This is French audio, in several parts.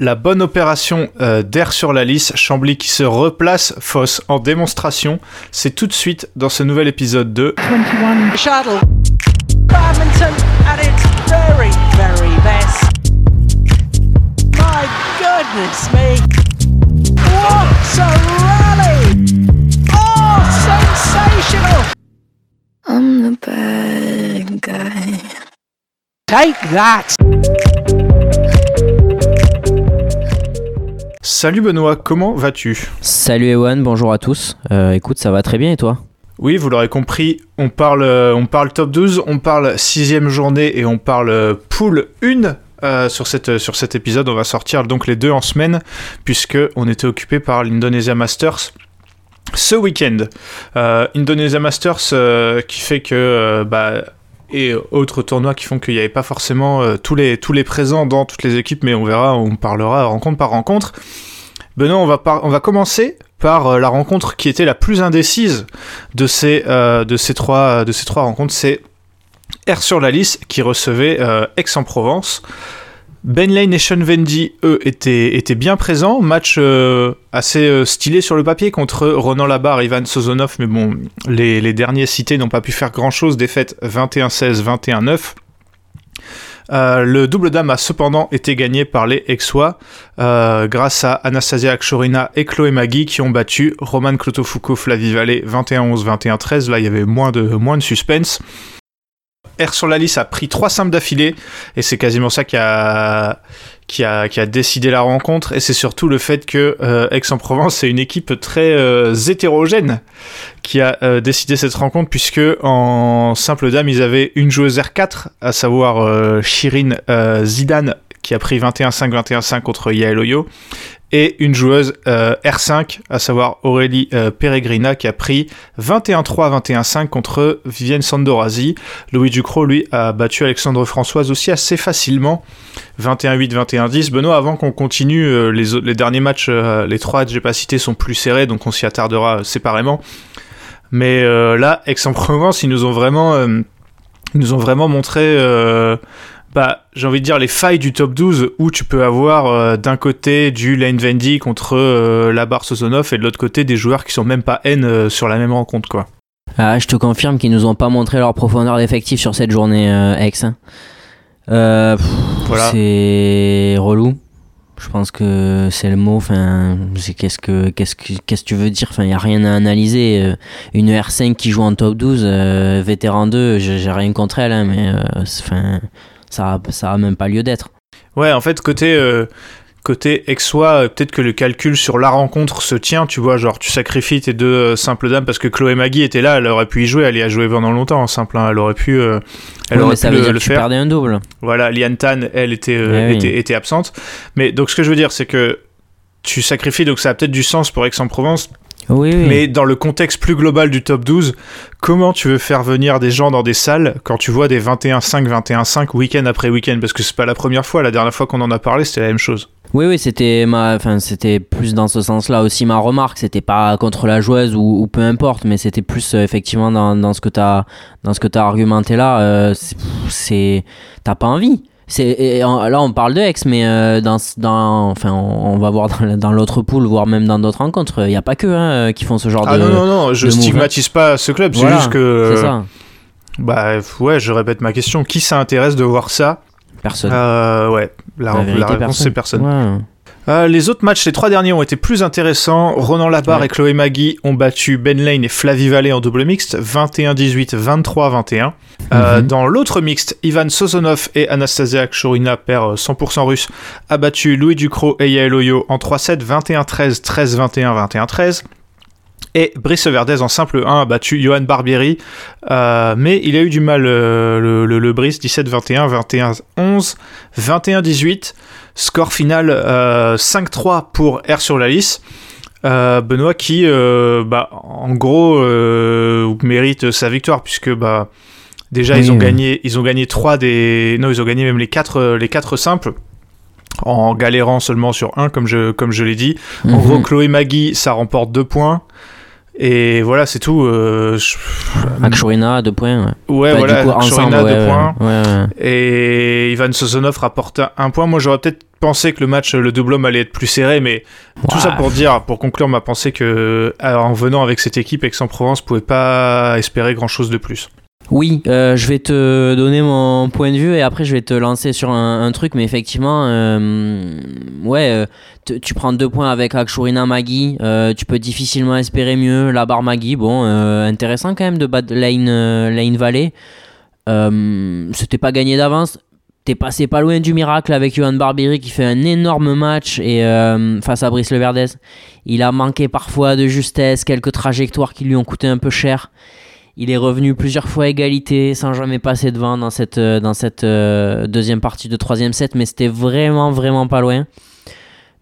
La bonne opération euh, d'air sur la lisse, Chambly qui se replace fausse en démonstration, c'est tout de suite dans ce nouvel épisode de 21 shuttle. Badminton at its very, very best. My goodness me. What a rally! Oh, sensational! I'm the bad guy. Take that! Salut Benoît, comment vas-tu? Salut Ewan, bonjour à tous. Euh, écoute, ça va très bien et toi? Oui, vous l'aurez compris, on parle, euh, on parle top 12, on parle sixième journée et on parle euh, poule 1 euh, sur, cette, sur cet épisode. On va sortir donc les deux en semaine puisque on était occupé par l'Indonesia Masters ce week-end. Euh, Indonesia Masters euh, qui fait que bah, et autres tournois qui font qu'il n'y avait pas forcément euh, tous, les, tous les présents dans toutes les équipes, mais on verra, on parlera rencontre par rencontre. Benoît, on va, on va commencer par euh, la rencontre qui était la plus indécise de ces, euh, de ces, trois, de ces trois rencontres. C'est Air sur la liste qui recevait Aix-en-Provence. Ben Lane et Sean Vendy, eux, étaient, bien présents. Match euh, assez euh, stylé sur le papier contre Ronan Labarre et Ivan Sozonov. Mais bon, les, derniers cités n'ont pas pu faire grand-chose. Défaite 21-16, 21-9. Euh, le double dame a cependant été gagné par les Aixois grâce à Anastasia Akshorina et Chloé Magui qui ont battu Roman Clotofuco Flavie Vallée 21-11, 21-13. Là, il y avait moins de suspense. Air sur la liste a pris trois simples d'affilée et c'est quasiment ça qui a, décidé la rencontre et c'est surtout le fait que euh, Aix-en-Provence c'est une équipe très euh, hétérogène qui a euh, décidé cette rencontre puisque en simple dame ils avaient une joueuse R4 à savoir Shirin Zidane qui a pris 21-5 21-5 contre Yael Oyo et une joueuse euh, R5 à savoir Aurélie euh, Peregrina qui a pris 21-3 21-5 contre Vivienne Sandorazi Louis Ducrot lui a battu Alexandre Françoise aussi assez facilement. 21-8 21-10 Benoît avant qu'on continue euh, les, derniers matchs les trois que j'ai pas cités sont plus serrés donc on s'y attardera séparément. Mais là, Aix-en-Provence, ils nous ont vraiment, ils nous ont vraiment montré, bah, j'ai envie de dire les failles du top 12 où tu peux avoir euh, d'un côté du Lane Vendy contre euh, Labar Sozonov et de l'autre côté des joueurs qui sont même pas N euh, sur la même rencontre, quoi. ah, Je te confirme qu'ils nous ont pas montré leur profondeur d'effectif sur cette journée ex. hein. Pff, Voilà. C'est relou. Je pense que c'est le mot. Enfin, c'est qu'est-ce que qu'est-ce que qu'est-ce que tu veux dire? Enfin, il y a rien à analyser. Une R5 qui joue en top 12, euh, vétéran 2, j'ai rien contre elle, hein, mais enfin, ça ça a même pas lieu d'être. Ouais, en fait, côté, euh, côté Aixois, euh, peut-être que le calcul sur la rencontre se tient, tu vois, genre tu sacrifies tes deux euh, simples dames parce que Chloé Magui était là, elle aurait pu y jouer, elle y a joué pendant longtemps en simple, hein, elle aurait pu, euh, elle Oui, aurait mais ça pu veut le, dire le que tu faire. perdais un double. Voilà, Liane Tan, elle était, euh, Eh oui. était, était absente. Mais donc ce que je veux dire, c'est que tu sacrifies, donc ça a peut-être du sens pour Aix-en-Provence, Oui, oui. mais dans le contexte plus global du top 12, comment tu veux faire venir des gens dans des salles quand tu vois des 21-5, 21-5 week-end après week-end? Parce que c'est pas la première fois, la dernière fois qu'on en a parlé, c'était la même chose. Oui, oui, c'était ma, enfin, c'était plus dans ce sens-là aussi ma remarque. C'était pas contre la joueuse ou, ou peu importe, mais c'était plus euh, effectivement dans, dans ce que t'as, dans ce que t'as argumenté là. euh, c'est, c'est- t'as pas envie. C'est, là, on parle de ex, mais euh, dans, dans, enfin, on, on va voir dans, dans l'autre pool, voire même dans d'autres rencontres. Il y a pas que hein, qui font ce genre Ah de. non, non, non, je stigmatise pas ce club, c'est juste que. C'est ça. Bah ouais, je répète ma question. Qui s'intéresse de voir ça? Personne. Euh, Ouais, la, La réponse c'est personne. Ouais. Euh, les autres matchs, les trois derniers ont été plus intéressants. Ronan Labarre Ouais. et Chloé Magui ont battu Ben Lane et Flavie Vallée en double mixte, 21-18, 23-21. Euh, Mhm. Dans l'autre mixte, Ivan Sozonov et Anastasia Kshorina, paire euh, 100% russe, a battu Louis Ducrot et Yael Oyo en 3-7, 21-13, 13-21, 21-13. Et Brice Verdez en simple 1 a battu Johan Barbieri, euh, mais il a eu du mal euh, le, le, le Brice 17-21, 21-11, 21-18. Score final euh, 5-3 pour R sur la liste. Euh, Benoît qui, euh, bah, en gros, euh, mérite sa victoire puisque bah, déjà Oui, ils ont euh. gagné, ils ont gagné trois des, non ils ont gagné même les quatre, les quatre simples en galérant seulement sur un comme je comme je l'ai dit. En Mhm. gros, Chloé Magui, ça remporte deux points. Et voilà, c'est tout. Euh, je- Akshurina, deux points. Ouais, Ouais, Enfin, voilà, du coup, ensemble, deux ouais, points. ouais, ouais. Et Ivan Sozonov rapporte un point. Moi, j'aurais peut-être pensé que le match, le double homme allait être plus serré, mais tout ça pour dire, pour conclure ma pensée que, euh, en venant avec cette équipe, Aix-en-Provence pouvait pas espérer grand-chose de plus. Oui, euh, je vais te donner mon point de vue et après je vais te lancer sur un, truc, mais effectivement, euh, euh, tu prends deux points avec Akshurina Magui, euh, tu peux difficilement espérer mieux. La barre Magui, bon, intéressant quand même de battre Lane, Lane Valley. C'était pas gagné d'avance. T'es passé pas loin du miracle avec Johan Barbieri qui fait un énorme match et face à Brice Leverdez. Il a manqué parfois de justesse, quelques trajectoires qui lui ont coûté un peu cher. Il est revenu plusieurs fois à égalité sans jamais passer devant dans cette, euh, dans cette euh, deuxième partie de troisième set, mais c'était vraiment, vraiment pas loin.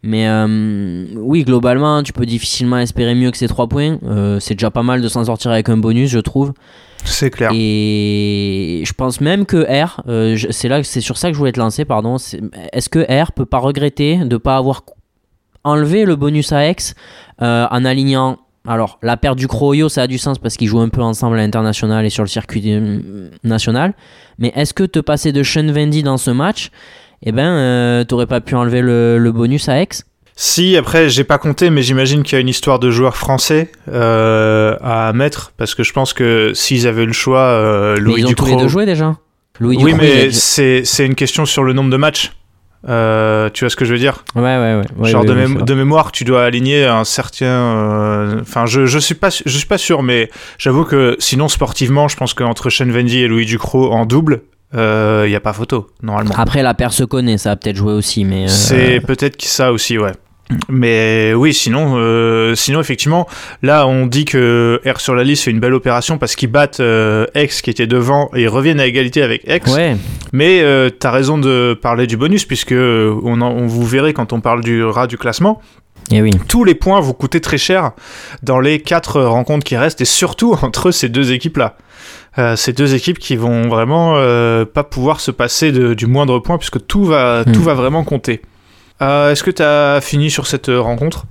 Mais euh, oui, globalement, tu peux difficilement espérer mieux que ces trois points. Euh, c'est déjà pas mal de s'en sortir avec un bonus, je trouve. C'est clair. Et je pense même que R, c'est là, c'est sur ça que je voulais te lancer, pardon. Est-ce que R peut pas regretter de pas avoir enlevé le bonus à X en alignant alors, la perte du Croyo, ça a du sens parce qu'ils jouent un peu ensemble à l'international et sur le circuit euh, national. Mais est-ce que te passer de Sean Vendy dans ce match, eh ben, euh, t'aurais pas pu enlever le, le bonus à X Si, après, j'ai pas compté, mais j'imagine qu'il y a une histoire de joueurs français euh, à mettre, parce que je pense que s'ils avaient le choix, euh, Mais Louis Ils ont tous les Ducrot... deux joué déjà Louis oui, Ducrot, il a mais c'est une question sur le nombre de matchs. Euh, tu vois ce que je veux dire? Ouais, ouais, ouais. ouais, Genre ouais, de, mémoire, tu dois aligner un certain. euh, Enfin, je, je suis pas je suis pas sûr, mais j'avoue que sinon sportivement, je pense qu'entre Shane Vendy et Louis Ducrot en double, il y a pas photo normalement. Après, la paire se connaît, ça a peut-être joué aussi, mais. euh, C'est peut-être que ça aussi, ouais. Mais oui, sinon, euh, sinon effectivement, là on dit que R sur la liste fait une belle opération parce qu'ils battent euh, X qui était devant et ils reviennent à égalité avec X. Ouais, Mais euh, t'as raison de parler du bonus puisque on, en- on vous verrez quand on parle du rat du classement, et oui. tous les points vont coûter très cher dans les quatre rencontres qui restent et surtout entre ces deux équipes-là. Euh, ces deux équipes qui vont vraiment euh, pas pouvoir se passer de- du moindre point puisque tout va, Hmm. tout va vraiment compter. Euh, Est-ce que tu as fini sur cette euh, rencontre?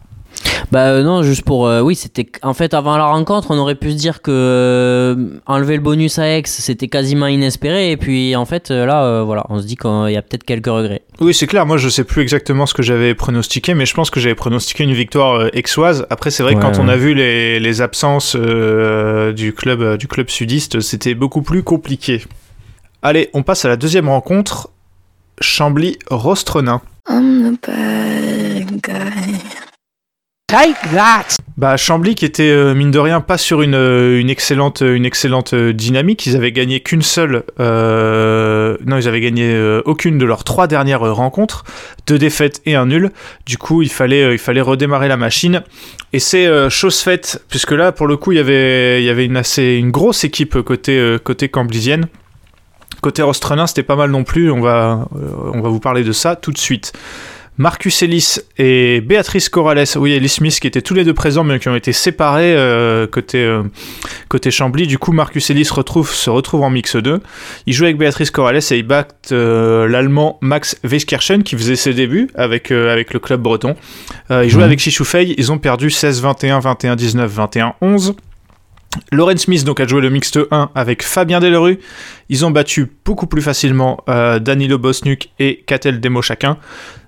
Bah euh, non, juste pour... euh, oui, c'était... En fait, avant la rencontre, on aurait pu se dire que euh, enlever le bonus à X, c'était quasiment inespéré. Et puis, en fait, là, voilà, on se dit qu'il y a peut-être quelques regrets. Oui, c'est clair. Moi, je sais plus exactement ce que j'avais pronostiqué, mais je pense que j'avais pronostiqué une victoire aixoise. Après, c'est vrai que Ouais, quand on a vu les, les absences du club du club sudiste, c'était beaucoup plus compliqué. Allez, on passe à la deuxième rencontre. Chambly-Rostrenin. I'm the bad guy. Take that! Bah, Chambly qui était euh, mine de rien pas sur une, euh, une excellente une excellente euh, dynamique. Ils avaient gagné qu'une seule. euh, Non, ils avaient gagné euh, aucune de leurs trois dernières euh, rencontres, deux défaites et un nul. Du coup, il fallait euh, il fallait redémarrer la machine. Et c'est euh, chose faite puisque là, pour le coup, il y avait il y avait une assez une grosse équipe côté euh, côté camblisienne. Côté Rostrenin, c'était pas mal non plus. On va euh, on va vous parler de ça tout de suite. Marcus Ellis et Béatrice Corrales, oui, Ellis Smith qui étaient tous les deux présents mais qui ont été séparés euh, côté, euh, côté Chambly. Du coup, Marcus Ellis retrouve, se retrouve en mix 2. Il joue avec Béatrice Corrales et il bat euh, l'allemand Max Weiskirchen qui faisait ses débuts avec, avec le club breton. Il jouait Mhm. avec Chichoufei, ils ont perdu 16-21, 21-19, 21-11. Lauren Smith donc a joué le mixte 1 avec Fabien Delerue. Ils ont battu beaucoup plus facilement euh, Danilo Bosnuk et Catel Demo chacun.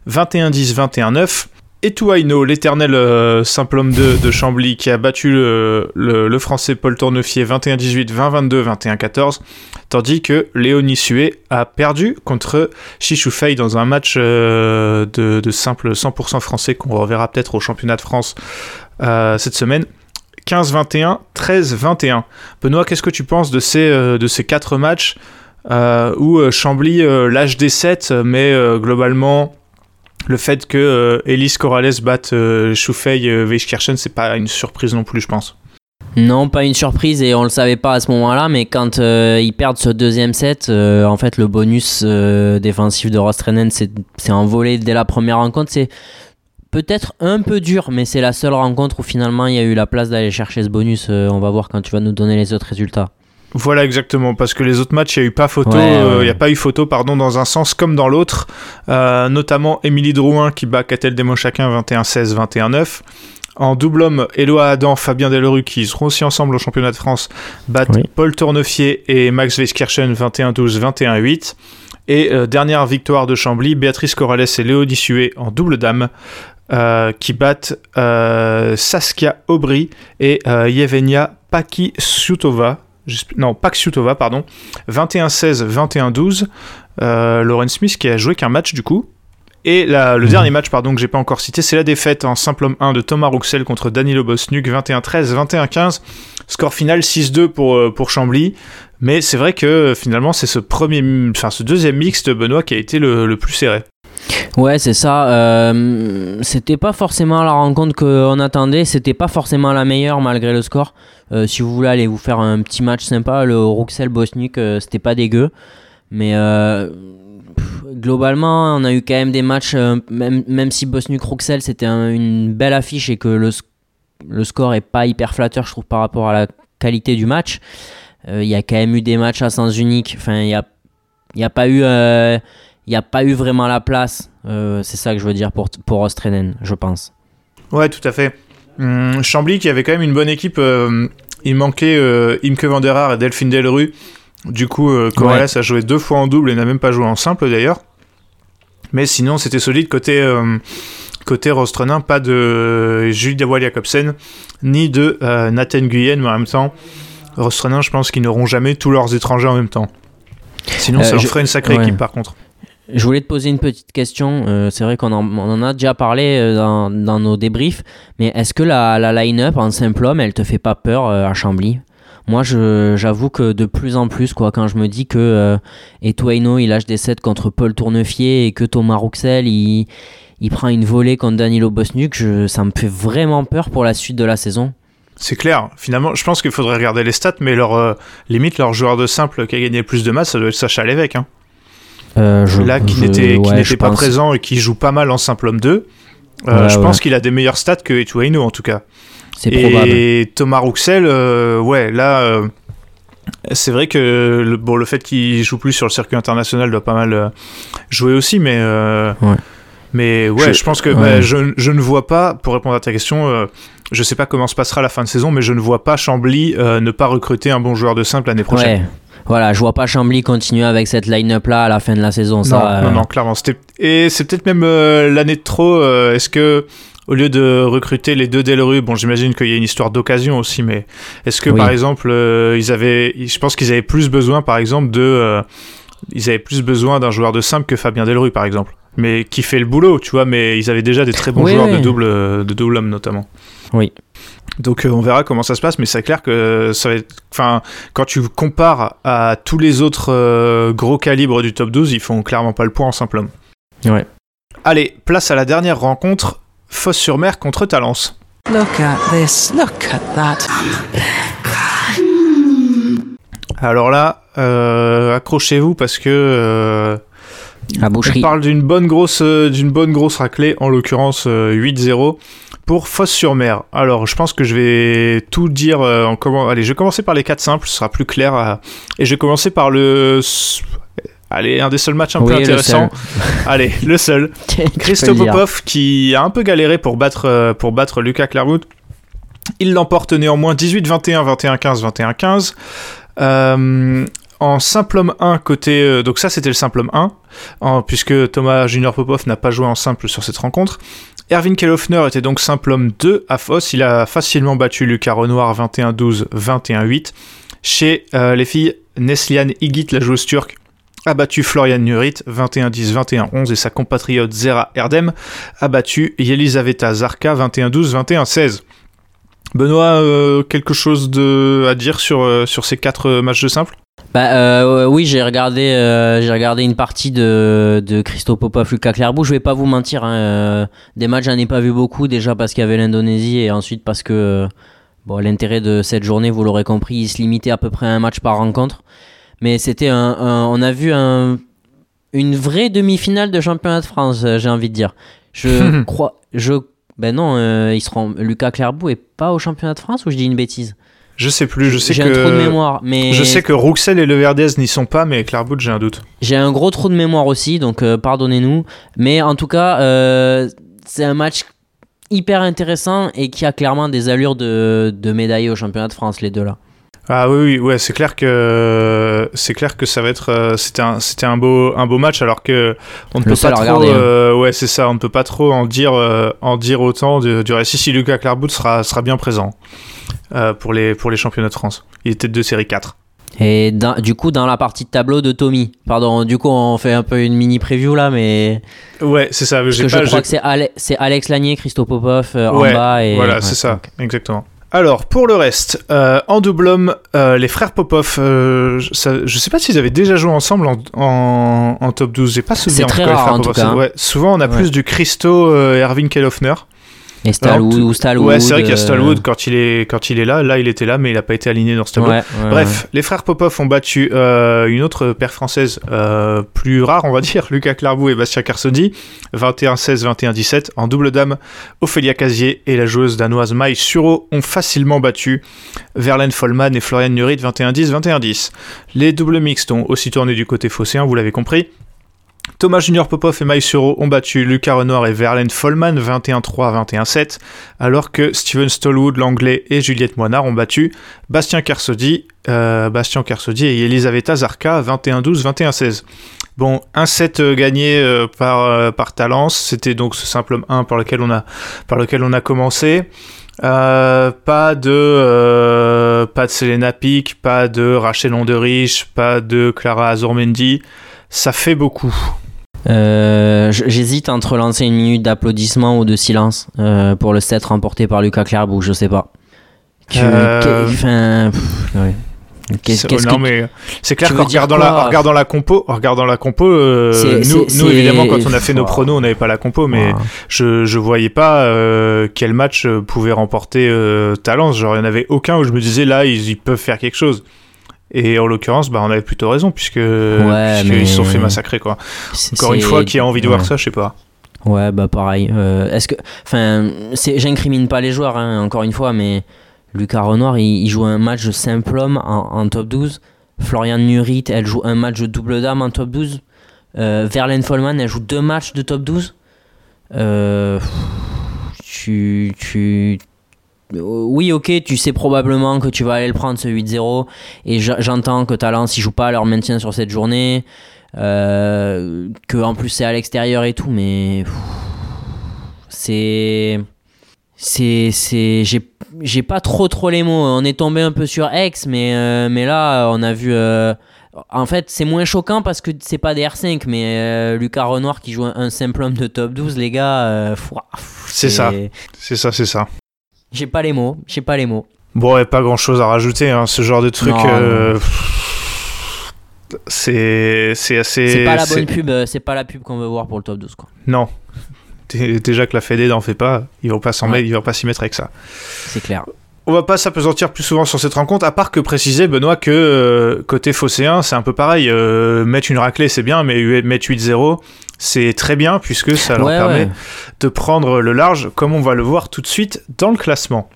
21-10, 21-9. Et Touaino, l'éternel euh, simple homme de, de Chambly, qui a battu le, français Paul Tournefier 21-18, 20-22, 21-14. Tandis que Léonie Sué a perdu contre Chichoufei dans un match euh, de, simple 100% français qu'on reverra peut-être au championnat de France cette semaine. 15-21, 13-21. Benoît, qu'est-ce que tu penses de ces, euh, de ces quatre matchs euh, où euh, Chambly lâche des 7, mais globalement, le fait que Elise Corrales batte Choufei euh, Weiskirchen, c'est pas une surprise non plus, je pense. Non, pas une surprise et on le savait pas à ce moment-là, mais quand ils perdent ce deuxième set, en fait, le bonus défensif de Rostrennen s'est s'est envolé dès la première rencontre. C'est peut-être un peu dur, mais c'est la seule rencontre où finalement il y a eu la place d'aller chercher ce bonus. Euh, on va voir quand tu vas nous donner les autres résultats. Voilà exactement, parce que les autres matchs, il n'y a eu pas photo, Ouais, euh, il ouais. a pas eu photo, pardon, dans un sens comme dans l'autre. Euh, notamment Émilie Drouin qui bat Catel Desmochaquin 21-16, 21-9. En double homme, Éloi Adam, Fabien Delerue qui seront aussi ensemble au championnat de France battent Oui. Paul Tournefier et Max Weiskirchen 21-12, 21-8. Et euh, dernière victoire de Chambly, Béatrice Corrales et Léo Dissuet en double dame euh, qui battent euh, Saskia Aubry et euh, Yevgenia Pakisiutova. J'esp- Non, Paksiutova, pardon. 21-16, 21-12. Euh, Lauren Smith qui a joué qu'un match du coup. Et la- le Mhm. dernier match pardon, que j'ai pas encore cité, c'est la défaite en simple homme 1 de Thomas Rouxel contre Danilo Bosnuk, 21-13, 21-15. Score final 6-2 pour, euh, pour Chambly. Mais c'est vrai que finalement, c'est ce premier, enfin ce deuxième mixte Benoît qui a été le, le plus serré. Ouais, c'est ça. euh, c'était pas forcément la rencontre qu'on attendait. C'était pas forcément la meilleure malgré le score. Euh, si vous voulez aller vous faire un petit match sympa, le Rouxel Bosniuk, euh, c'était pas dégueu. Mais globalement, on a eu quand même des matchs, même, si Bosniuk Rouxel c'était un- une belle affiche et que le, sc- le score est pas hyper flatteur, je trouve, par rapport à la qualité du match. Il y a quand même eu des matchs à sens unique. Enfin, il y a, il y a pas eu. Il n'y a pas eu vraiment la place. Euh, c'est ça que je veux dire pour, pour Ostrenen, je pense. Ouais, tout à fait. Hum, Chambly qui avait quand même une bonne équipe. euh, il manquait euh, Imke van der Haar et Delphine Delru. Du coup, Corrales a joué deux fois en double et n'a même pas joué en simple d'ailleurs. Mais sinon, c'était solide côté, côté Rostrenin. Pas de Julie Dawal Jacobsen ni de Nathan Guyenne, mais en même temps, Rostrenin, je pense qu'ils n'auront jamais tous leurs étrangers en même temps. Sinon, ça leur je- ferait une sacrée ouais. équipe par contre. Je voulais te poser une petite question. Euh, c'est vrai qu'on en, a déjà parlé euh, dans, nos débriefs, mais est-ce que la, line-up en simple homme, elle te fait pas peur euh, à Chambly? Moi, j'avoue que de plus en plus, quoi, quand je me dis que euh, il lâche des sets contre Paul Tournefier et que Thomas Rouxel, il, prend une volée contre Danilo Bosnuk, ça me fait vraiment peur pour la suite de la saison. C'est clair. Finalement, je pense qu'il faudrait regarder les stats, mais leur euh, limite leur joueur de simple qui a gagné plus de matchs, ça doit être Sacha Lévesque. Hein. Euh, je- Là, qui n'était ouais, pas pense. présent et qui joue pas mal en simple homme 2. Euh, Ouais, je pense qu'il a des meilleurs stats que Etuaino en tout cas. C'est et. Thomas Rouxel, euh, ouais, là, c'est vrai que le, bon, le fait qu'il joue plus sur le circuit international doit pas mal jouer aussi, mais euh, Ouais. mais ouais, je, Je- pense que ouais. bah, je, je ne vois pas, pour répondre à ta question, euh, je sais pas comment se passera la fin de saison, mais je ne vois pas Chambly euh, ne pas recruter un bon joueur de simple l'année prochaine. Ouais. Voilà, je vois pas Chambly continuer avec cette line-up là à la fin de la saison. Non, Ça, non, euh, non, clairement. C'était... Et c'est peut-être même euh, l'année de trop. euh, est-ce que, au lieu de recruter les deux Delru, bon, j'imagine qu'il y a une histoire d'occasion aussi, mais est-ce que, Oui. par exemple, euh, ils avaient. Je pense qu'ils avaient plus besoin, par exemple, de. euh, ils avaient plus besoin d'un joueur de simple que Fabien Delru, par exemple. Mais qui fait le boulot, tu vois, mais ils avaient déjà des très bons Oui, joueurs de double, de double homme, notamment. Oui. Donc euh, on verra comment ça se passe, mais c'est clair que ça va être. Enfin, quand tu compares à tous les autres euh, gros calibres du top 12, ils font clairement pas le point en simple homme. Ouais. Allez, place à la dernière rencontre, Fosse-sur-Mer contre Talence. Look at this. Look at that. Alors là, euh, accrochez-vous parce que euh, La on parle d'une bonne grosse, euh, d'une bonne grosse raclée, en l'occurrence euh, 8-0 pour Fosse-sur-Mer. Alors, je pense que je vais tout dire euh, en comment. Allez, je vais commencer par les quatre simples, ce sera plus clair. euh, et je vais commencer par le. Allez, un des seuls matchs un Oui, peu intéressants. Allez, le seul. Christo. Popov qui a un peu galéré pour battre, euh, pour battre Lucas Clairwood. Il l'emporte néanmoins 18-21, 21-15, 21-15. Euh, en simple homme 1 côté euh, donc ça c'était le simple homme 1 en- puisque Thomas Junior Popov n'a pas joué en simple sur cette rencontre Erwin Kellhoffner était donc simple homme 2 à Foss il a facilement battu Lucas Renoir 21-12 21-8 chez euh, les filles Neslian Igit la joueuse turque a battu Florian Nurit 21-10 21-11 et sa compatriote Zera Erdem a battu Yelisaveta Zarka 21-12 21-16 Benoît, euh, quelque chose de, à dire sur, euh, sur ces quatre euh, matchs de simple? Bah, euh, oui, j'ai regardé, euh, j'ai regardé une partie de, de Christo Popov, Lucas Clairbout. Je vais pas vous mentir, hein, euh, des matchs j'en ai pas vu beaucoup déjà parce qu'il y avait l'Indonésie et ensuite parce que euh, bon, l'intérêt de cette journée, vous l'aurez compris, il se limitait à peu près à un match par rencontre. Mais c'était un, un- on a vu un, une vraie demi-finale de championnat de France, euh, j'ai envie de dire. Je crois, je, ben non, euh, ils seront, Lucas Clairbout est pas au championnat de France ou je dis une bêtise? Je sais plus, je sais J'ai que. un trou de mémoire, mais Je sais que Rouxel et Le Verdez n'y sont pas, mais Clairbout, j'ai un doute. j'ai un gros trou de mémoire aussi, donc euh, pardonnez-nous. Mais en tout cas, euh, c'est un match hyper intéressant et qui a clairement des allures de, de médaille au championnat de France, les deux là. Ah oui, oui, ouais, c'est clair que c'est clair que ça va être euh, c'était un c'était un beau un beau match alors que on ne peut pas trop regarder, hein. euh, ouais c'est ça on ne peut pas trop en dire euh, en dire autant du, du reste. Si, Lucas Clairbout sera sera bien présent euh, pour les pour les championnats de France. Il tête de série 4. Et du coup, dans la partie de tableau de Tommy, pardon, du coup, on fait un peu une mini preview là, mais Ouais, c'est ça. parce je crois que c'est Ale- Alex Lanier, Christo Popov euh, Ouais, en bas et Voilà, ouais, c'est ça, exactement. Alors, pour le reste, euh, en double homme, euh, les frères Popov, euh, je- ça- je sais pas s'ils avaient déjà joué ensemble en, en, en top 12. J'ai pas souvenir. C'est très rare, frères en tout cas, hein. Ouais, souvent, on a Ouais. plus du Christo euh, Erwin Kellhoffner. Et Stalwood Alors, ou Stalwood. Ouais, c'est vrai qu'il y a euh, Stallwood quand il est quand il est là. Là, il était là, mais il a pas été aligné dans ouais, ouais, Bref, les frères Popov ont battu euh, une autre paire française euh, plus rare, on va dire, Lucas Clarbou et Bastien Carsodi, 21-16, 21-17. En double dame, Ophélia Casier et la joueuse danoise Mai Suro ont facilement battu Verlaine Follman et Florian Nurit, 21-10, 21-10. Les doubles mixtes ont aussi tourné du côté phocéen, vous l'avez compris. Thomas Junior Popov et Mai Suro ont battu Lucas Renoir et Verlaine Follman 21-3, 21-7, alors que Steven Stallwood, l'anglais et Juliette Moinard ont battu Bastien Carsodi, euh, et Elisaveta Zarka 21-12, 21-16. Bon, un set euh, gagné euh, par, Talence, c'était donc ce simple 1 par lequel on a, commencé. Pas de pas de Selena Pic, pas de Rachel Onderich, pas de Clara Azurmendi. Ça fait beaucoup. Euh, J'hésite entre lancer une minute d'applaudissement ou de silence euh, pour le set remporté par Lucas Clarbou, je sais pas. Que- Euh, que- enfin, pff, ouais. C'est- qu'est-ce non que- mais c'est clair qu'en regardant la, en regardant la compo, en regardant la compo, euh, nous, évidemment quand on a fait nos pronos, on n'avait pas la compo, mais je je voyais pas euh, quel match euh, pouvait remporter euh, Talence. Genre il y en avait aucun où je me disais là ils, ils peuvent faire quelque chose. Et en l'occurrence, bah on avait plutôt raison puisque puisqu'ils mais- se sont fait massacrer quoi. Encore une fois, qui a envie de voir ouais. ça, je sais pas. Ouais, bah pareil. Euh, Est-ce que, enfin, j'incrimine pas les joueurs, hein, encore une fois, mais Lucas Renoir, il, il joue un match de simple homme en, en top 12. Florian Nurit, elle joue un match de double dame en top 12. Euh, Verlaine Follman, elle joue deux matchs de top 12. Euh, tu, tu, oui, ok, tu sais probablement que tu vas aller le prendre ce 8-0. Et j'entends que Talence, il joue pas à leur maintien sur cette journée. Euh, que en plus c'est à l'extérieur et tout, mais c'est. C'est. c'est j'ai, pas trop trop les mots. On est tombé un peu sur X, mais, euh, mais là, on a vu. euh, en fait, c'est moins choquant parce que c'est pas des R5, mais euh, Lucas Renoir qui joue un, un simple homme de top 12, les gars. euh, C'est ça. C'est ça, c'est ça. J'ai pas les mots. J'ai pas les mots. Bon, ouais, pas grand chose à rajouter, hein, ce genre de truc. Euh, c'est c'est assez. C'est pas la bonne pub. euh, C'est pas la pub qu'on veut voir pour le top 12, quoi. Non. Dé- Déjà que la Fédé n'en fait pas, ils vont pas s'en Ouais. mettre, ils vont pas s'y mettre avec ça. C'est clair. On va pas s'apesantir plus souvent sur cette rencontre, à part que préciser, Benoît, que euh, côté phocéen, c'est un peu pareil. Euh, mettre une raclée, c'est bien, mais mettre 8-0, c'est très bien, puisque ça leur Ouais, permet ouais. de prendre le large, comme on va le voir tout de suite dans le classement.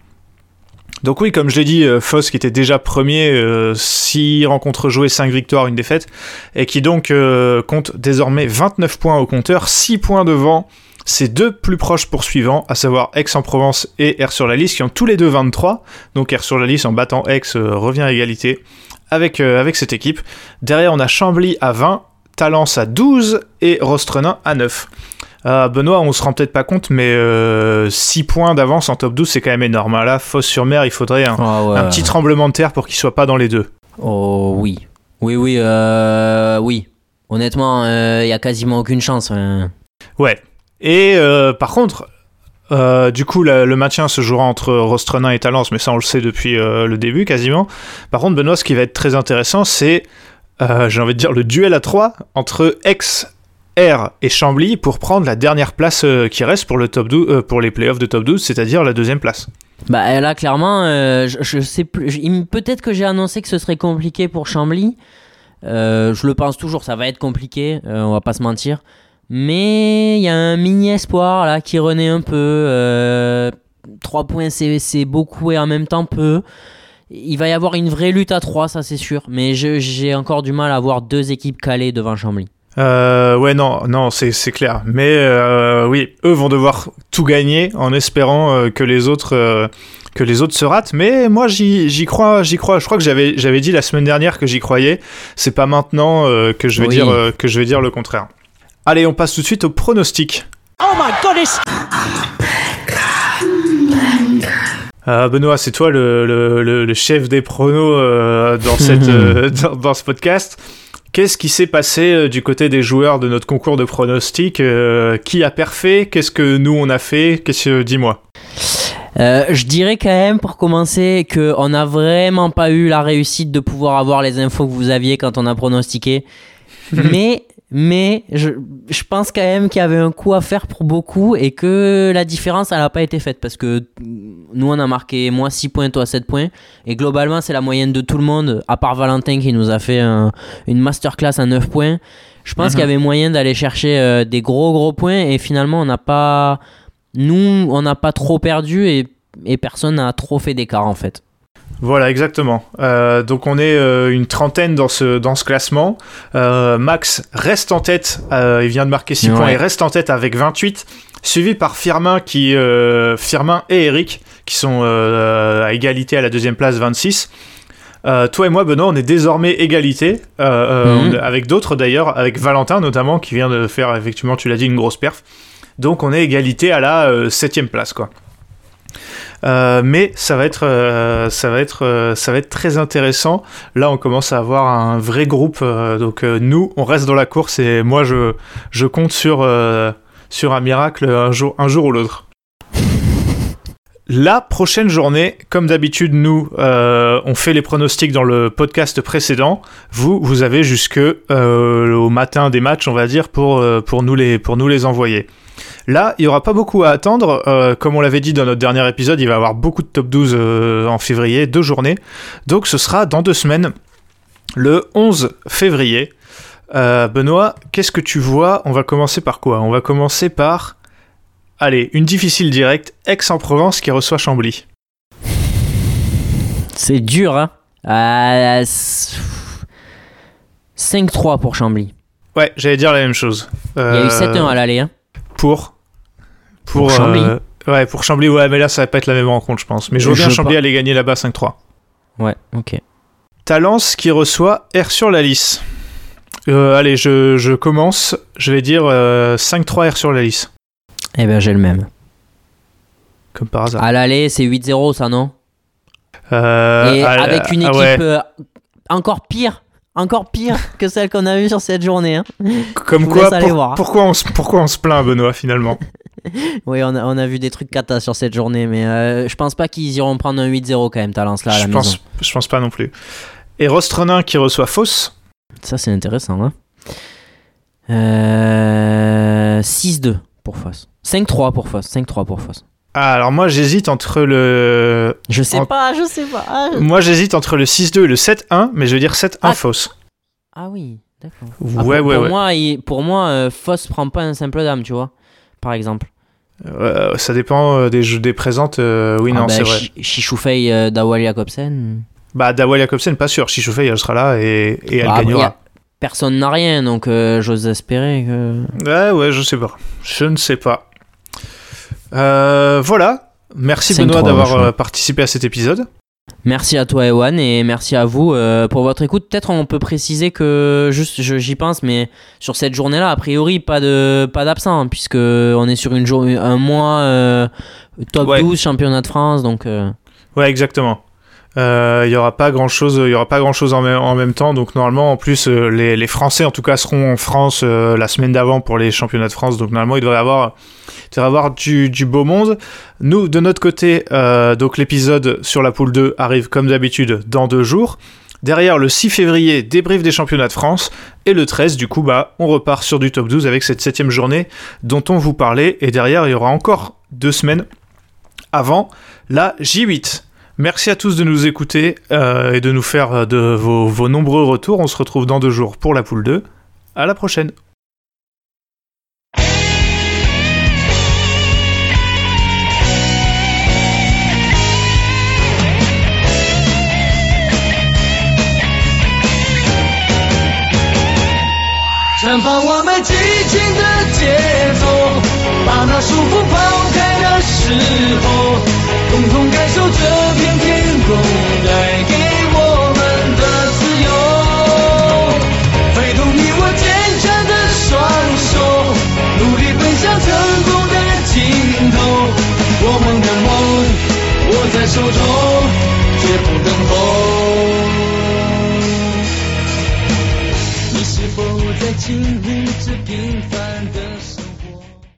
Donc oui, comme je l'ai dit, euh, Foss qui était déjà premier, 6 rencontres jouées, 5 victoires, une défaite, et qui donc euh, compte désormais 29 points au compteur, 6 points devant ses deux plus proches poursuivants, à savoir Aix-en-Provence et R sur la liste, qui ont tous les deux 23. Donc R sur la liste, en battant Aix, euh, revient à égalité avec, euh, avec cette équipe. Derrière, on a Chambly à 20, Talence à 12 et Rostrenin à 9. Euh, Benoît, on se rend peut-être pas compte, mais 6 points d'avance en top 12, c'est quand même énorme. hein. Là, Fosse-sur-Mer, il faudrait un, Ah ouais. un petit tremblement de terre pour qu'il soit pas dans les deux. Oh oui. Oui, oui, euh, oui. Honnêtement, il y a quasiment aucune chance. hein. Ouais. Et euh, par contre, euh, du coup, le maintien se jouera entre Rostrenin et Talence, mais ça, on le sait depuis euh, le début quasiment. Par contre, Benoît, ce qui va être très intéressant, c'est, j'ai envie de dire, le duel à 3 entre Aix, R et Chambly pour prendre la dernière place qui reste pour, le top 12, euh, pour les playoffs de top 12, c'est-à-dire la deuxième place. Bah là, clairement, je, sais plus. Peut-être que j'ai annoncé que ce serait compliqué pour Chambly. Je le pense toujours, ça va être compliqué, on va pas se mentir. Mais il y a un mini espoir là qui renaît un peu. 3 points, c'est beaucoup et en même temps peu. il va y avoir une vraie lutte à 3, ça c'est sûr. Mais j'ai encore du mal à voir deux équipes calées devant Chambly. Euh, ouais, non, non, c'est clair. Mais euh, oui, eux vont devoir tout gagner en espérant euh, que les autres euh, que les autres se ratent. Mais moi, j'y j'y crois, j'y crois. Je crois que j'avais j'avais dit la semaine dernière que j'y croyais. C'est pas maintenant euh, que je vais Oui. dire euh, que je vais dire le contraire. Allez, on passe tout de suite au pronostic. Oh my goodness! Euh, Benoît, c'est toi le, le- le- le chef des pronos euh, dans, cette, euh, dans, dans ce podcast. Qu'est-ce qui s'est passé euh, du côté des joueurs de notre concours de pronostics Euh, Qui a perfait? Qu'est-ce que nous on a fait? Qu'est-ce que dis-moi Euh, je dirais quand même pour commencer qu'on n'a vraiment pas eu la réussite de pouvoir avoir les infos que vous aviez quand on a pronostiqué. mais mais je, je pense quand même qu'il y avait un coup à faire pour beaucoup et que la différence elle n'a pas été faite parce que nous on a marqué moi 6 points, toi 7 points et globalement c'est la moyenne de tout le monde à part Valentin qui nous a fait un- une masterclass à 9 points. Je pense Mhm. qu'il y avait moyen d'aller chercher euh, des gros gros points et finalement on n'a pas nous, on n'a pas trop perdu et, et personne n'a trop fait d'écart en fait. Voilà, exactement. Euh, donc on est euh, une trentaine dans ce, dans ce classement. Euh, Max reste en tête, il vient de marquer 6 Ouais. points et reste en tête avec 28, suivi par Firmin, qui, Firmin et Eric, qui sont à égalité à la deuxième place, 26. Euh, toi et moi, Benoît, on est désormais égalité, euh, euh, Mhm. avec d'autres d'ailleurs, avec Valentin notamment, qui vient de faire, effectivement, tu l'as dit, une grosse perf. Donc on est égalité à la septième place, quoi. Euh, mais ça va être, euh, euh, ça va être très intéressant. Là, on commence à avoir un vrai groupe. donc nous, on reste dans la course et moi, je, compte sur, un miracle un jour, ou l'autre. La prochaine journée, comme d'habitude, nous, euh, on fait les pronostics dans le podcast précédent. Vous, vous avez jusque euh, au matin des matchs, on va dire, pour nous les envoyer. Là, il n'y aura pas beaucoup à attendre. Euh, comme on l'avait dit dans notre dernier épisode, il va y avoir beaucoup de top 12 euh, en février, deux journées. Donc ce sera dans deux semaines, le 11 février. Euh, Benoît, qu'est-ce que tu vois? On va commencer par quoi? On va commencer par... Allez, une difficile directe, Aix-en-Provence qui reçoit Chambly. C'est dur, hein Euh, s- 5-3 pour Chambly. Ouais, j'allais dire la même chose. Il y a eu 7-1 à l'aller. Hein. Pour Pour Chambly. euh, ouais, pour Chambly, ouais, mais là ça va pas être la même rencontre, je pense. Mais je vois bien Chambly aller gagner là-bas 5-3. Ouais, ok. Talence qui reçoit R sur la lisse. Euh, allez, je, je commence. Je vais dire euh, 5-3 R sur la lisse. Eh ben j'ai le même. Comme par hasard. À l'aller, c'est 8-0, ça, non? Euh, Et avec une ah équipe ouais. euh, encore pire, encore pire que celle qu'on a vue sur cette journée. Hein. Comme quoi, pour- voir. pourquoi, on, se- pourquoi on se plaint, Benoît, finalement? Oui, on a, on a vu des trucs cata sur cette journée, mais euh, je pense pas qu'ils iront prendre un 8-0 quand même, Talence, là, à la je, maison. pense, je pense pas non plus. Et Rostronin qui reçoit Fausse. Ça, c'est intéressant. Hein. Euh, 6-2 pour Foss. 5-3 pour Foss. 5-3 pour Foss. Ah, alors moi j'hésite entre le. Je sais En- pas, je sais pas. Ah, je- Moi j'hésite entre le 6-2 et le 7-1, mais je vais dire 7-1 Ah. Fausse. Ah oui, d'accord. Ouais, pour, ouais, pour ouais. Moi, il- pour moi, euh, Foss prend pas un simple dame, tu vois. Par exemple. Euh, ça dépend euh, des, jeux, des présentes. euh, oui, Ah non, bah, c'est vrai. Chi- Chichoufei euh, Dawal Jacobsen. Bah, Dawal Jacobsen, pas sûr. Chichoufei, elle sera là et, et elle Ah, gagnera. a- Personne n'a rien, donc euh, j'ose espérer que. Ouais, ouais, je sais pas. Je ne sais pas. Euh, voilà. Merci 5-3, Benoît d'avoir euh, participé à cet épisode. Merci à toi, Ewan, et merci à vous euh, pour votre écoute. Peut-être on peut préciser que, juste, j'y pense, mais sur cette journée-là, a priori, pas de pas d'absent, puisque on est sur une un mois euh, top Ouais. 12 championnat de France, donc. Ouais, exactement. Euh, Il y aura pas grand chose, il y aura pas grand chose en, même- temps. Donc normalement, en plus, euh, les, Français, en tout cas, seront en France euh, la semaine d'avant pour les championnats de France. Donc normalement, il devrait avoir, il devrait avoir du, beau monde. Nous, de notre côté, euh, donc l'épisode sur la poule 2 arrive comme d'habitude dans deux jours. Derrière, le 6 février, débrief des championnats de France. Et le 13, du coup, bah, on repart sur du top 12 avec cette septième journée dont on vous parlait. Et derrière, il y aura encore deux semaines avant la J8. Merci à tous de nous écouter euh, et de nous faire euh, de vos, vos nombreux retours. On se retrouve dans deux jours pour la poule 2. À la prochaine. 绽放我们激情的节奏，把那束缚抛开的时候，共同感受这。people die.